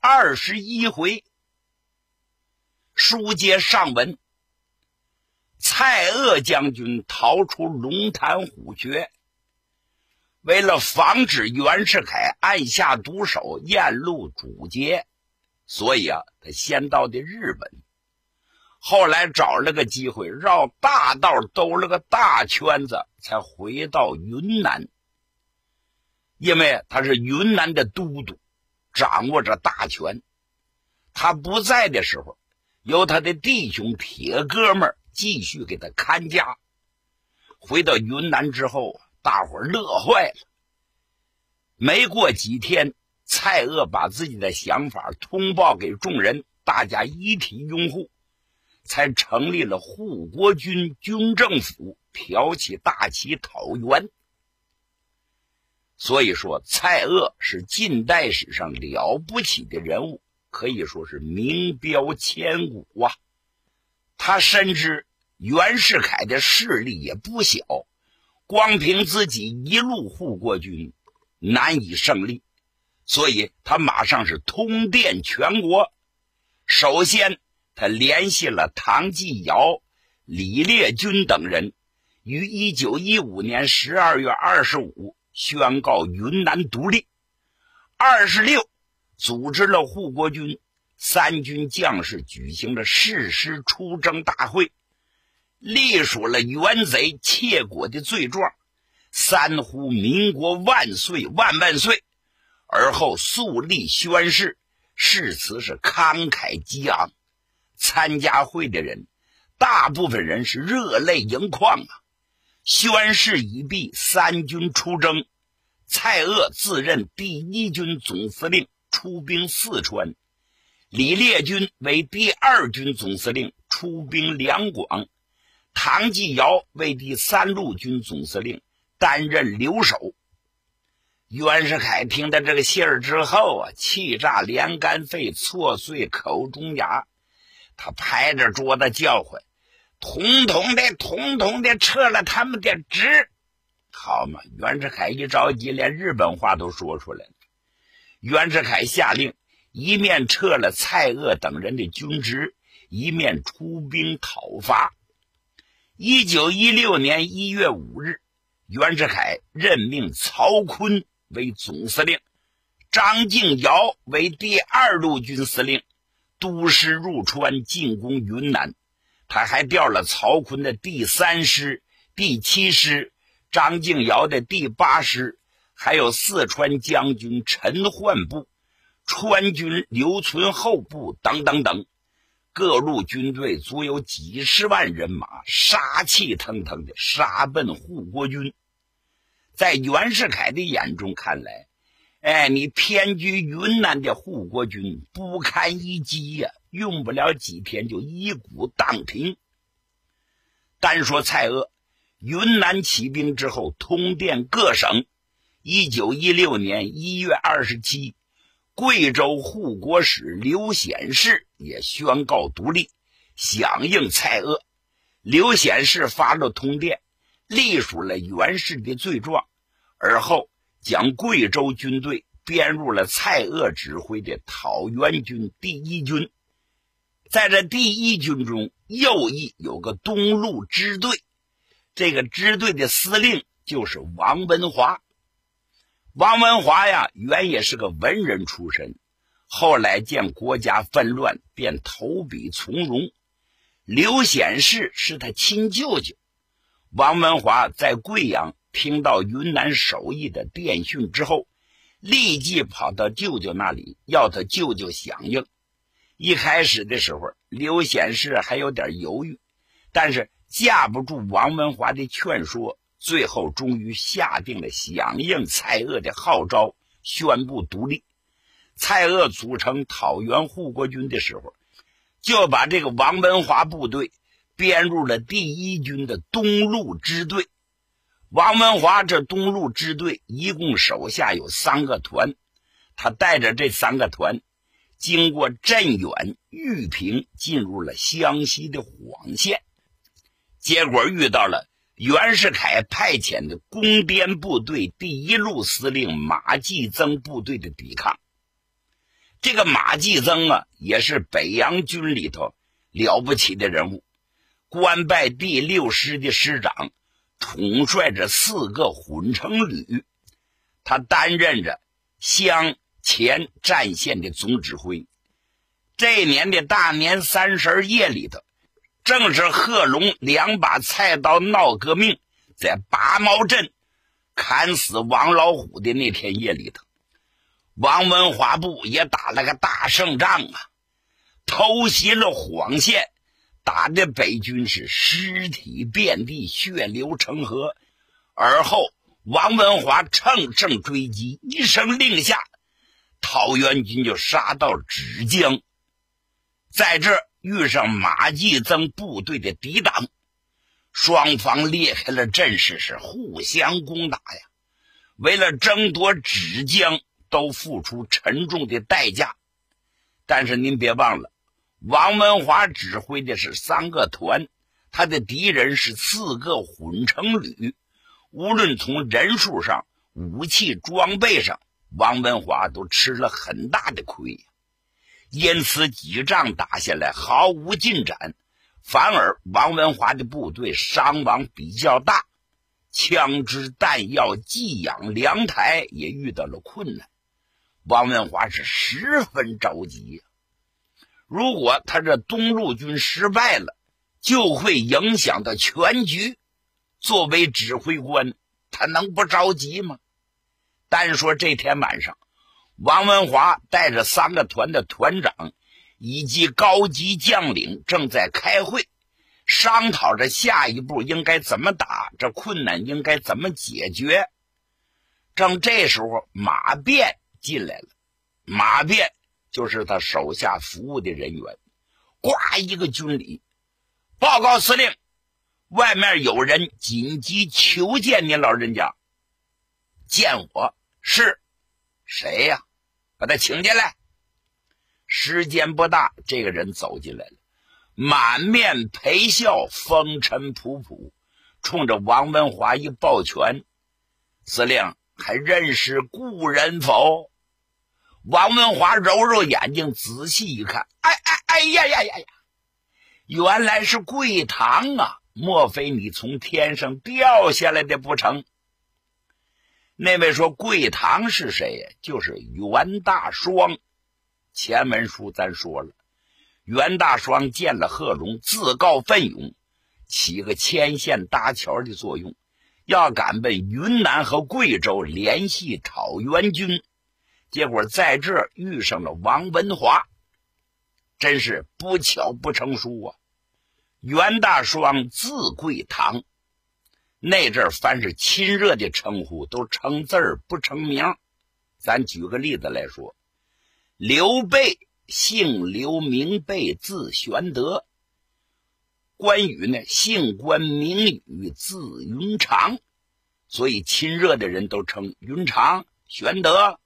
二十一回，书接上文。蔡锷将军逃出龙潭虎穴。为了防止袁世凯暗下毒手、验路阻截，所以啊，他先到的日本，后来找了个机会绕大道兜了个大圈子，才回到云南。因为他是云南的都督，掌握着大权。他不在的时候，由他的弟兄铁哥们继续给他看家。回到云南之后大伙乐坏了。没过几天，蔡锷把自己的想法通报给众人，大家一体拥护，才成立了护国军军政府，挑起大旗讨袁。所以说，蔡锷是近代史上了不起的人物，可以说是名标千古啊。他深知袁世凯的势力也不小，光凭自己一路护国军难以胜利，所以他马上是通电全国。首先，他联系了唐继尧、李烈钧等人，于一九一五年十二月二十五。宣告云南独立。二十六，组织了护国军三军将士举行了誓师出征大会，隶属了元贼窃国的罪状，三呼民国万岁万万岁。而后肃立宣誓，誓词是慷慨激昂。参加会的人，大部分人是热泪盈眶啊。宣誓已毕，三军出征。蔡锷自任第一军总司令，出兵四川；李烈钧为第二军总司令，出兵两广；唐继尧为第三路军总司令，担任留守。袁世凯听到这个信儿之后啊，气炸连肝肺，挫碎口中牙，他拍着桌子叫唤。统统的，统统的撤了他们的职，好嘛！袁世凯一着急，连日本话都说出来了。袁世凯下令，一面撤了蔡锷等人的军职，一面出兵讨伐。一九一六年一月五日，袁世凯任命曹锟为总司令，张敬尧为第二路军司令，督师入川进攻云南。他还调了曹锟的第三师、第七师，张敬尧的第八师，还有四川将军陈焕部、川军刘存厚部等等等，各路军队足有几十万人马，杀气腾腾的杀奔护国军。在袁世凯的眼中看来，哎，你偏居云南的护国军不堪一击呀！用不了几天就一鼓荡平。单说蔡锷，云南起兵之后，通电各省。一九一六年一月二十七，贵州护国使刘显世也宣告独立，响应蔡锷。刘显世发了通电，隶属了袁氏的罪状，而后将贵州军队编入了蔡锷指挥的讨袁军第一军。在这第一军中，右翼有个东路支队，这个支队的司令就是王文华。王文华呀，原也是个文人出身，后来见国家纷乱，便投笔从戎。刘显世是他亲舅舅。王文华在贵阳听到云南首义的电讯之后，立即跑到舅舅那里，要他舅舅响应。一开始的时候，刘显世还有点犹豫，但是架不住王文华的劝说，最后终于下定了响应蔡锷的号召，宣布独立。蔡锷组成讨袁护国军的时候，就把这个王文华部队编入了第一军的东路支队。王文华这东路支队一共手下有三个团，他带着这三个团，经过镇远、玉屏，进入了湘西的晃县，结果遇到了袁世凯派遣的攻滇部队第一路司令马继增部队的抵抗。这个马继增啊，也是北洋军里头了不起的人物，官拜第六师的师长。统帅着四个混成旅，他担任着湘黔战线的总指挥。这年的大年三十夜里头，正是贺龙两把菜刀闹革命，在拔毛镇砍死王老虎的那天夜里头，王文华部也打了个大胜仗啊，偷袭了晃县。打的北军是尸体遍地，血流成河。而后王文华乘胜追击，一声令下，讨袁军就杀到芷江，在这遇上马继增部队的抵挡，双方裂开了阵势，是互相攻打呀。为了争夺芷江，都付出沉重的代价。但是您别忘了。王文华指挥的是三个团，他的敌人是四个混成旅。无论从人数上、武器装备上，王文华都吃了很大的亏。因此几仗打下来毫无进展，反而王文华的部队伤亡比较大，枪支弹药、寄养粮台也遇到了困难。王文华是十分着急呀。如果他这东路军失败了，就会影响到全局。作为指挥官，他能不着急吗？单说这天晚上，王文华带着三个团的团长以及高级将领正在开会，商讨着下一步应该怎么打，这困难应该怎么解决。正这时候，马便进来了。马便。就是他手下服务的人员，呱一个军礼，报告司令，外面有人紧急求见您老人家。见我是谁呀？把他请进来。时间不大，这个人走进来了，满面陪笑，风尘仆仆，冲着王文华一抱拳：“司令还认识故人否？”王文华揉揉眼睛，仔细一看，哎哎哎呀呀呀呀！原来是桂堂啊！莫非你从天上掉下来的不成？那位说桂堂是谁呀？就是袁大双。前文书咱说了，袁大双见了贺龙，自告奋勇，起个牵线搭桥的作用，要赶奔云南和贵州，联系讨袁军。结果在这遇上了王文华，真是不巧不成书啊！袁大双字贵堂，那阵凡是亲热的称呼都称字儿不称名。咱举个例子来说，刘备姓刘，名备，字玄德；关羽呢，姓关，名羽，字云长。所以亲热的人都称云长、玄德。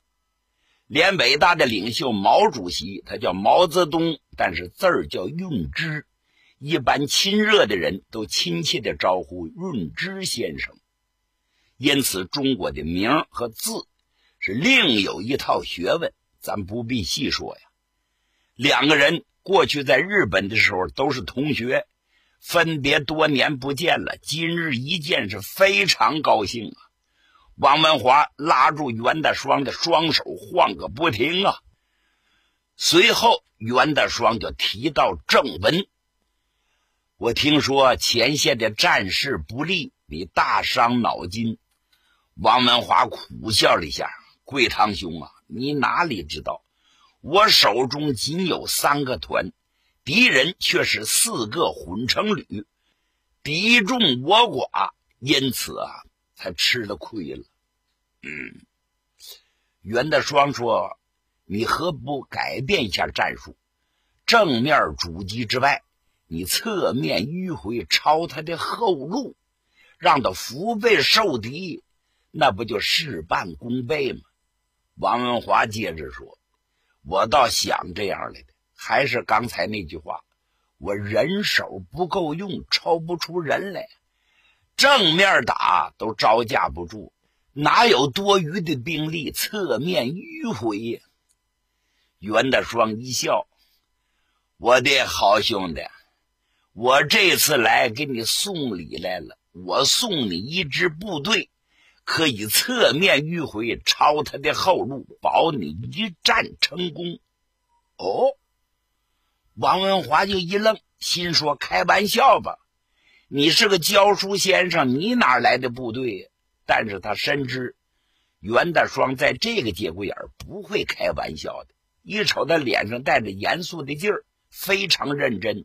连伟大的领袖毛主席，他叫毛泽东，但是字儿叫润之。一般亲热的人都亲切的招呼润之先生。因此，中国的名和字是另有一套学问，咱不必细说呀。两个人过去在日本的时候都是同学，分别多年不见了，今日一见是非常高兴啊。王文华拉住袁大双的双手，晃个不停啊！随后，袁大双就提到正文。我听说前线的战事不利，你大伤脑筋。王文华苦笑了一下：“贵堂兄啊，你哪里知道？我手中仅有三个团，敌人却是四个混成旅，敌众我寡，因此啊。”他吃了亏了。嗯，袁大双说：“你何不改变一下战术？正面阻击之外，你侧面迂回，抄他的后路，让他腹背受敌，那不就事半功倍吗？王文华接着说：“我倒想这样来的，还是刚才那句话，我人手不够用，抽不出人来，正面打都招架不住，哪有多余的兵力侧面迂回呀？”袁大双一笑：“我的好兄弟，我这次来给你送礼来了，我送你一支部队。”可以侧面迂回，抄他的后路，保你一战成功。哦，王文华就一愣，心说：“开玩笑吧？你是个教书先生，你哪来的部队？”但是他深知袁大双在这个节骨眼不会开玩笑的，一瞅他脸上带着严肃的劲儿，非常认真，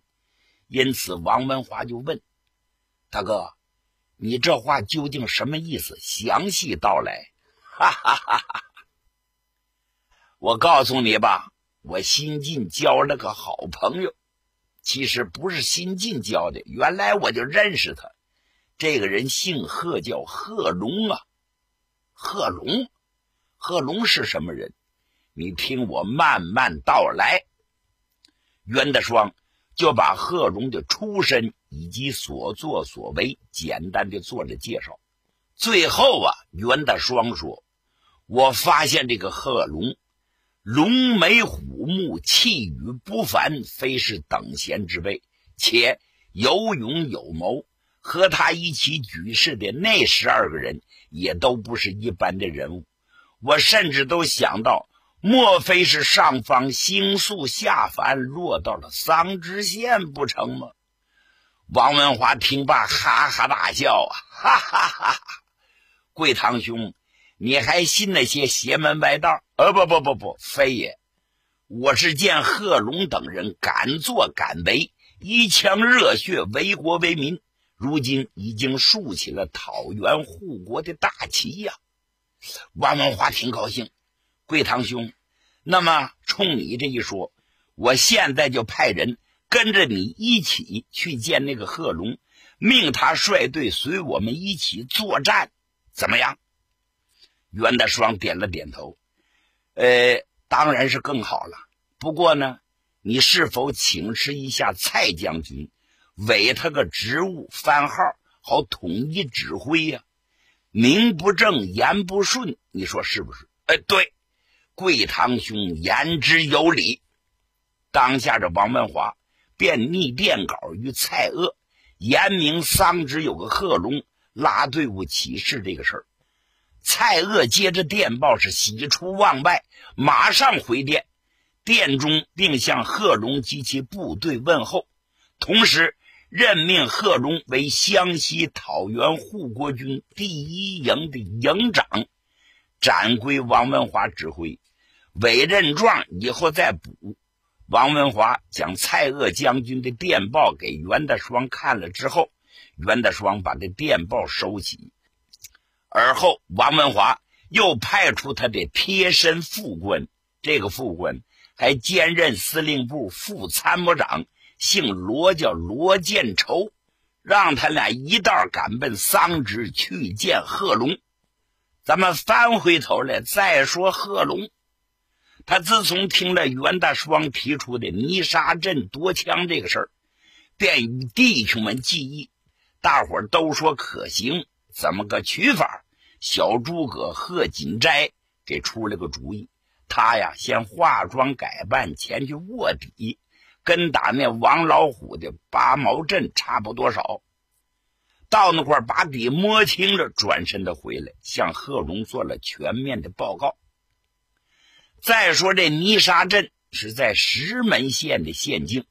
因此王文华就问：“大哥。”你这话究竟什么意思？详细道来。哈哈哈哈我告诉你吧，我新近交了个好朋友，其实不是新晋教的，原来我就认识他。这个人姓贺，叫贺龙啊。贺龙，贺龙是什么人？你听我慢慢道来。袁大双。就把贺龙的出身以及所作所为简单的做了介绍。最后啊，袁大双说：“我发现这个贺龙，龙眉虎目，气宇不凡，非是等闲之辈，且有勇有谋。和他一起举事的那十二个人，也都不是一般的人物。我甚至都想到。”莫非是上方星宿下凡，落到了桑植县不成吗？王文华听罢，哈哈大笑啊，哈哈哈哈！贵堂兄，你还信那些邪门歪道？呃，不不不不，非也。我是见贺龙等人敢作敢为，一腔热血为国为民，如今已经竖起了讨袁护国的大旗呀！王文华挺高兴。贵堂兄，那么冲你这一说，我现在就派人跟着你一起去见那个贺龙，命他率队随我们一起作战，怎么样？袁大双点了点头。呃，当然是更好了。不过呢，你是否请示一下蔡将军，委他个职务番号，好统一指挥呀？名不正言不顺，你说是不是？哎，对。贵堂兄言之有理。当下这王文华便拟电稿与蔡锷，言明桑植有个贺龙拉队伍起事这个事儿。蔡锷接着电报是喜出望外，马上回电，电中并向贺龙及其部队问候，同时任命贺龙为湘西讨袁护国军第一营的营长，斩归王文华指挥。委任状以后再补。王文华将蔡锷将军的电报给袁大双看了之后，袁大双把这电报收起。而后，王文华又派出他的贴身副官，这个副官还兼任司令部副参谋长，姓罗，叫罗建筹，让他俩一道赶奔桑植去见贺龙。咱们翻回头来再说贺龙。他自从听了袁大双提出的泥沙镇夺枪这个事儿，便与弟兄们计议，大伙都说可行，怎么个取法？小诸葛贺锦斋给出了个主意，他呀先化妆改扮前去卧底，跟打那王老虎的八毛阵差不多少，到那块把底摸清了，转身的回来向贺龙做了全面的报告。再说这泥沙镇是在石门县的县境，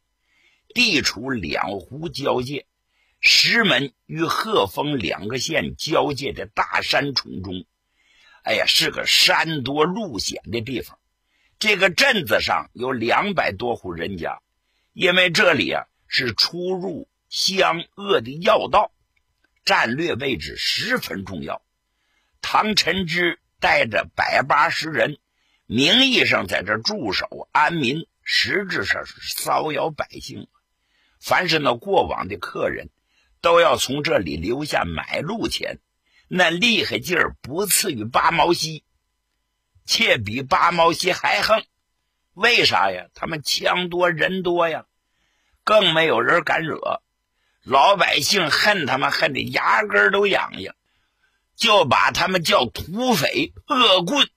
地处两湖交界，石门与鹤峰两个县交界的大山丛中。哎呀，是个山多路险的地方。这个镇子上有两百多户人家，因为这里啊是出入湘鄂的要道，战略位置十分重要。唐臣之带着百八十人。名义上在这驻守安民，实质上是骚扰百姓。凡是那过往的客人，都要从这里留下买路钱，那厉害劲儿不次于八毛西，且比八毛西还横。为啥呀？他们枪多人多呀，更没有人敢惹。老百姓恨他们恨的牙根都痒痒，就把他们叫土匪恶棍。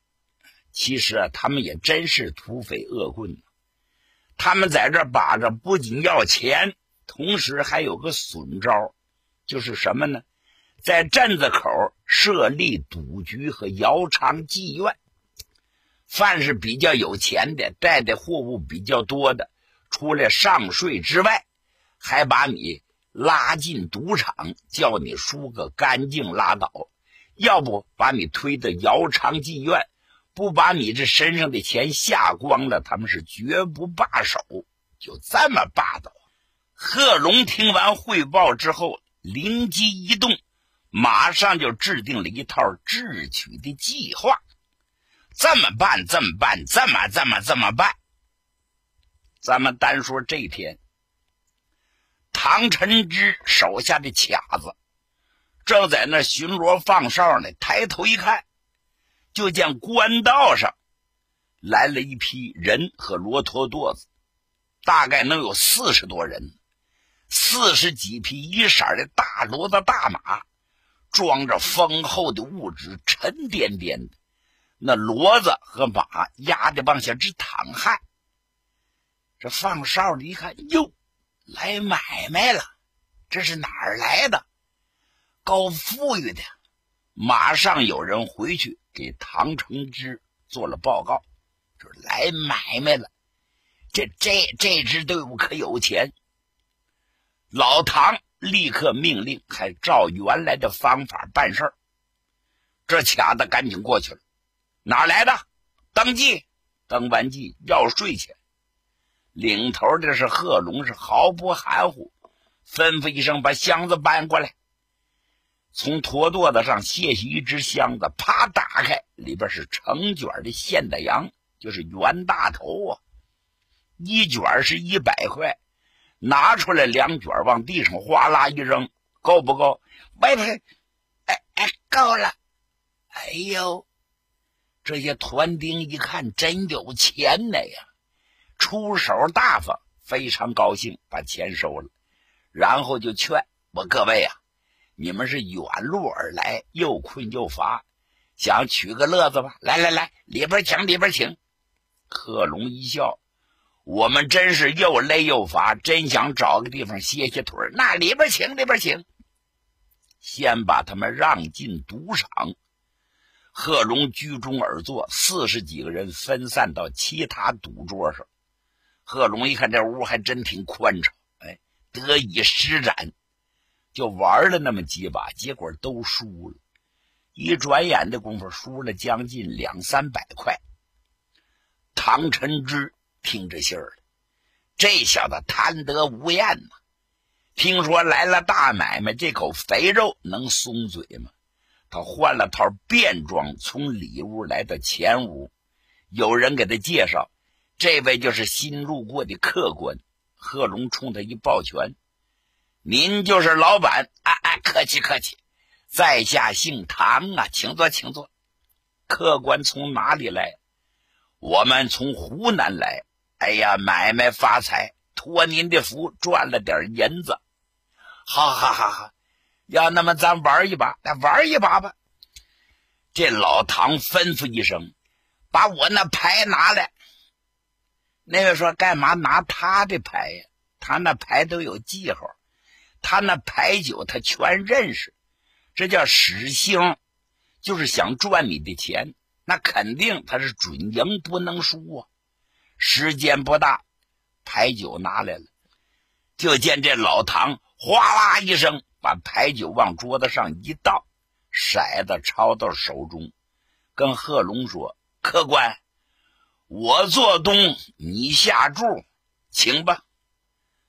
其实啊，他们也真是土匪恶棍。他们在这把着，不仅要钱，同时还有个损招，就是什么呢？在镇子口设立赌局和窑厂妓院。凡是比较有钱的，带的货物比较多的，除了上税之外，还把你拉进赌场，叫你输个干净拉倒；要不把你推到窑厂妓院。不把你这身上的钱下光了，他们是绝不罢手。就这么霸道。贺龙听完汇报之后，灵机一动，马上就制定了一套智取的计划。这么办，这么办，这么这么这么办。咱们单说这天，唐晨之手下的卡子正在那巡逻放哨呢，抬头一看。就见官道上来了一批人和骆驼垛子，大概能有四十多人，四十几匹一色的大骡子大马，装着丰厚的物质，沉甸甸的。那骡子和马压的往下直淌汗。这放哨的一看，哟，来买卖了，这是哪儿来的？够富裕的。马上有人回去给唐承之做了报告，说来买卖了。这这这支队伍可有钱。老唐立刻命令，还照原来的方法办事儿。这卡子赶紧过去了，哪来的？登记，登完记要税钱。领头的是贺龙，是毫不含糊，吩咐一声，把箱子搬过来。从驼垛子上卸下一只箱子，啪打开，里边是成卷的现大洋，就是袁大头啊。一卷是一百块，拿出来两卷，往地上哗啦一扔，够不够？喂喂，哎哎，够了！哎呦，这些团丁一看真有钱呢呀，出手大方，非常高兴，把钱收了，然后就劝我各位啊。你们是远路而来，又困又乏，想取个乐子吧？来来来，里边请，里边请。贺龙一笑：“我们真是又累又乏，真想找个地方歇歇腿那里边请，里边请。先把他们让进赌场。贺龙居中而坐，四十几个人分散到其他赌桌上。贺龙一看这屋还真挺宽敞，哎，得以施展。就玩了那么几把，结果都输了。一转眼的功夫，输了将近两三百块。唐晨之听着信儿了，这小子贪得无厌呐！听说来了大买卖，这口肥肉能松嘴吗？他换了套便装，从里屋来到前屋。有人给他介绍，这位就是新路过的客官。贺龙冲他一抱拳。您就是老板，哎哎，客气客气，在下姓唐啊，请坐，请坐。客官从哪里来？我们从湖南来。哎呀，买卖发财，托您的福，赚了点银子。好好好好，要那么咱玩一把，来玩一把吧。这老唐吩咐一声，把我那牌拿来。那位说干嘛拿他的牌呀？他那牌都有记号。他那牌九，他全认识，这叫使星，就是想赚你的钱，那肯定他是准赢不能输啊。时间不大，牌九拿来了，就见这老唐哗啦一声把牌九往桌子上一倒，骰子抄到手中，跟贺龙说：“客官，我做东，你下注，请吧。”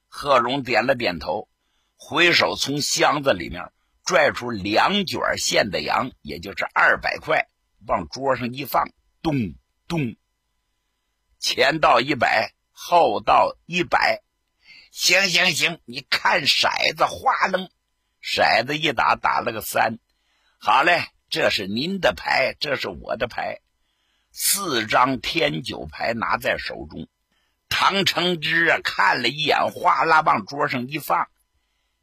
贺龙点了点头。回手从箱子里面拽出两卷现的洋，也就是二百块，往桌上一放，咚咚前到一百，后到一百。行行行，你看骰子哗楞，骰子一打，打了个三。好嘞，这是您的牌，这是我的牌，四张天九牌拿在手中。唐承之啊，看了一眼，哗啦往桌上一放，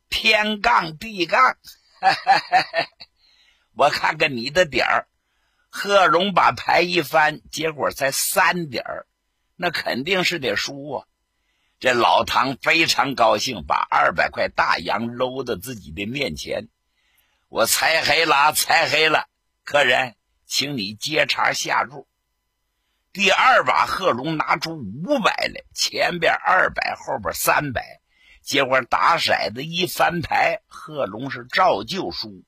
天杠地杠，哈哈哈哈我看看你的点儿。贺龙把牌一翻，结果才三点儿，那肯定是得输啊。这老唐非常高兴，把二百块大洋搂到自己的面前。我猜黑了，猜黑了，客人，请你接茬下注。第二把，贺龙拿出五百来，前边二百，后边三百。结果打骰子一翻牌，贺龙是照旧输。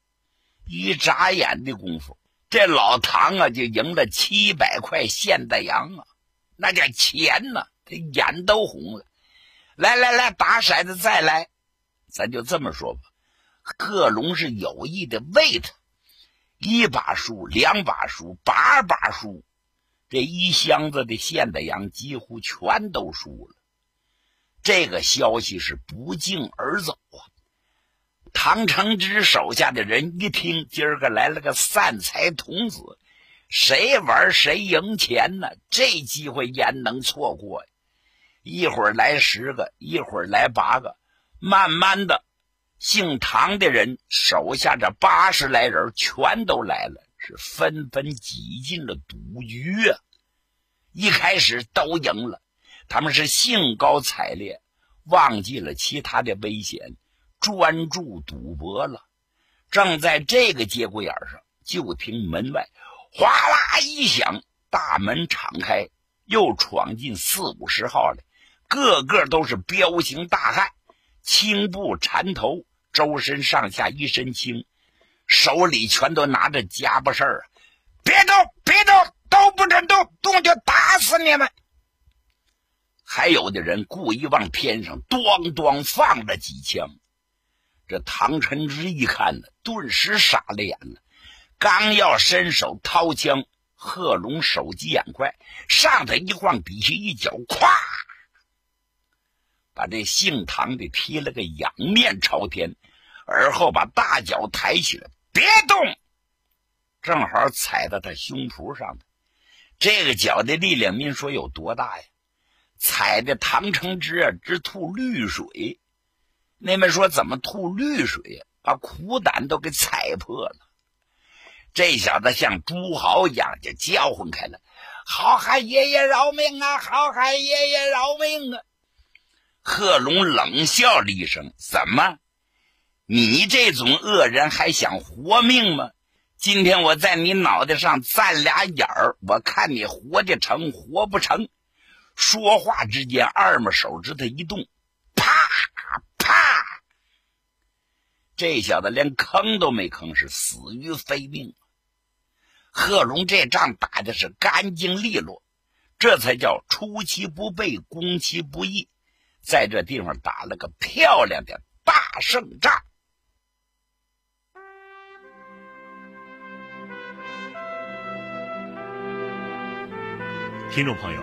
一眨眼的功夫，这老唐啊就赢了七百块现大洋啊，那叫钱呐，他眼都红了。来来来，打骰子再来，咱就这么说吧。贺龙是有意的喂他，一把输，两把输，八把输，这一箱子的现大洋几乎全都输了。这个消息是不胫而走啊！唐承之手下的人一听，今儿个来了个散财童子，谁玩谁赢钱呢？这机会焉能错过？一会儿来十个，一会儿来八个，慢慢的，姓唐的人手下这八十来人全都来了，是纷纷挤进了赌局啊！一开始都赢了，他们是兴高采烈，忘记了其他的危险，专注赌博了。正在这个节骨眼上，就听门外哗啦一响，大门敞开，又闯进四五十号来。个个都是彪形大汉，青布缠头，周身上下一身轻，手里全都拿着家伙事儿啊！别动，别动，都不准动，动就打死你们！还有的人故意往天上咣咣放了几枪。这唐晨之一看呢，顿时傻了眼了，刚要伸手掏枪，贺龙手疾眼快，上头一晃，底下一脚，咵！把这姓唐的踢了个仰面朝天，而后把大脚抬起来，别动，正好踩到他胸脯上的。这个脚的力量，您说有多大呀？踩的唐承之啊，直吐绿水。那们说怎么吐绿水？把苦胆都给踩破了。这小子像猪豪一样就叫唤开了：“好汉爷爷饶命啊！好汉爷爷饶命啊！”贺龙冷笑了一声：“怎么，你这种恶人还想活命吗？今天我在你脑袋上钻俩眼儿，我看你活得成，活不成。”说话之间，二拇手指头一动，啪啪，这小子连坑都没坑，是死于非命。贺龙这仗打的是干净利落，这才叫出其不备，攻其不意。在这地方打了个漂亮的大胜仗。听众朋友，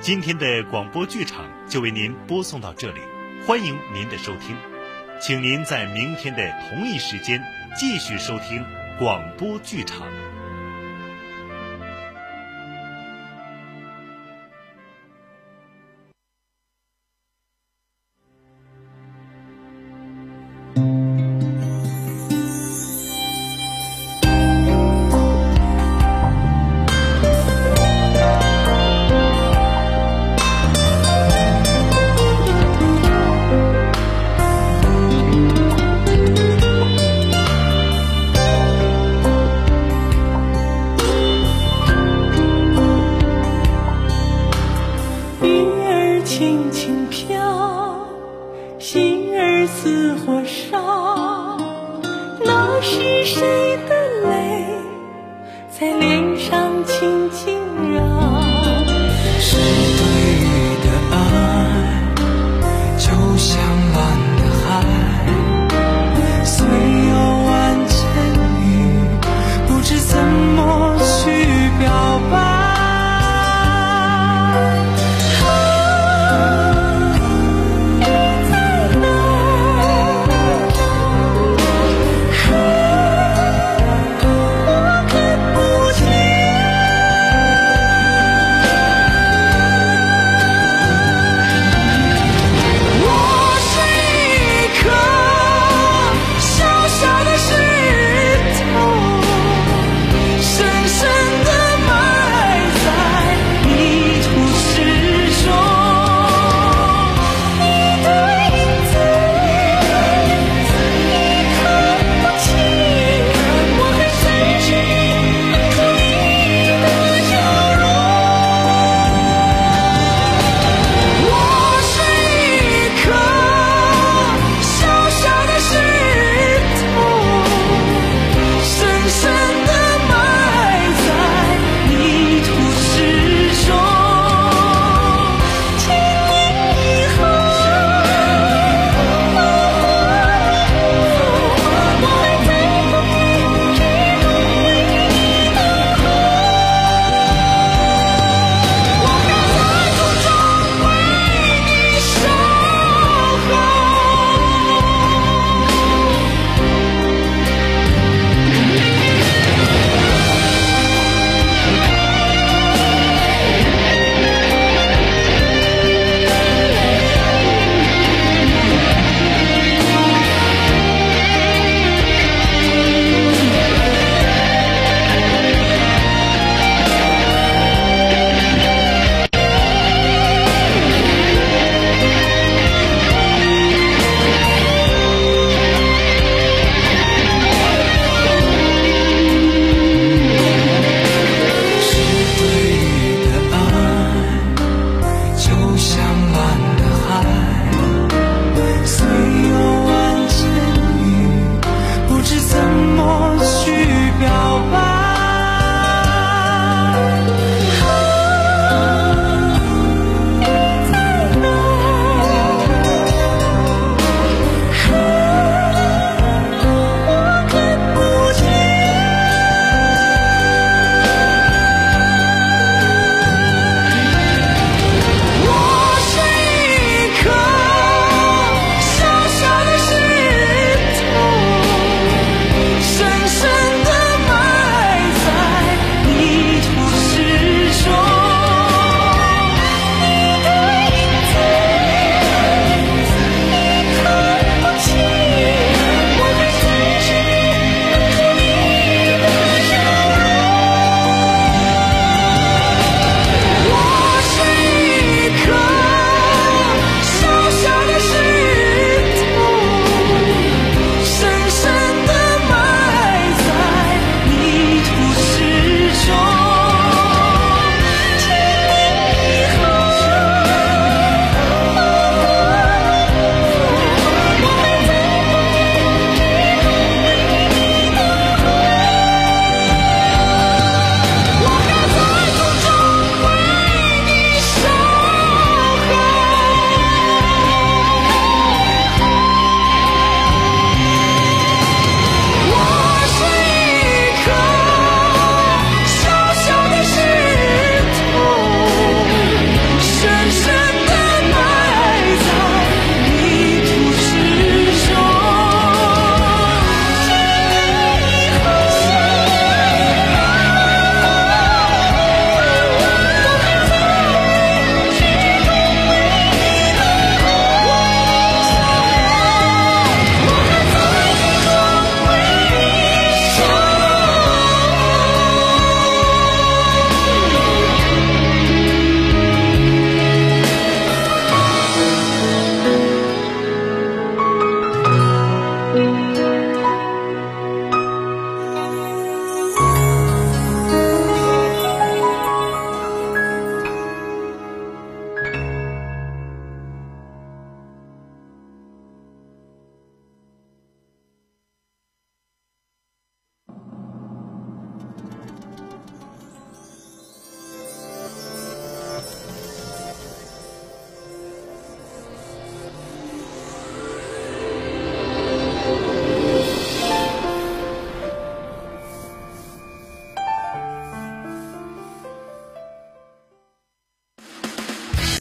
今天的广播剧场就为您播送到这里，欢迎您的收听，请您在明天的同一时间继续收听广播剧场。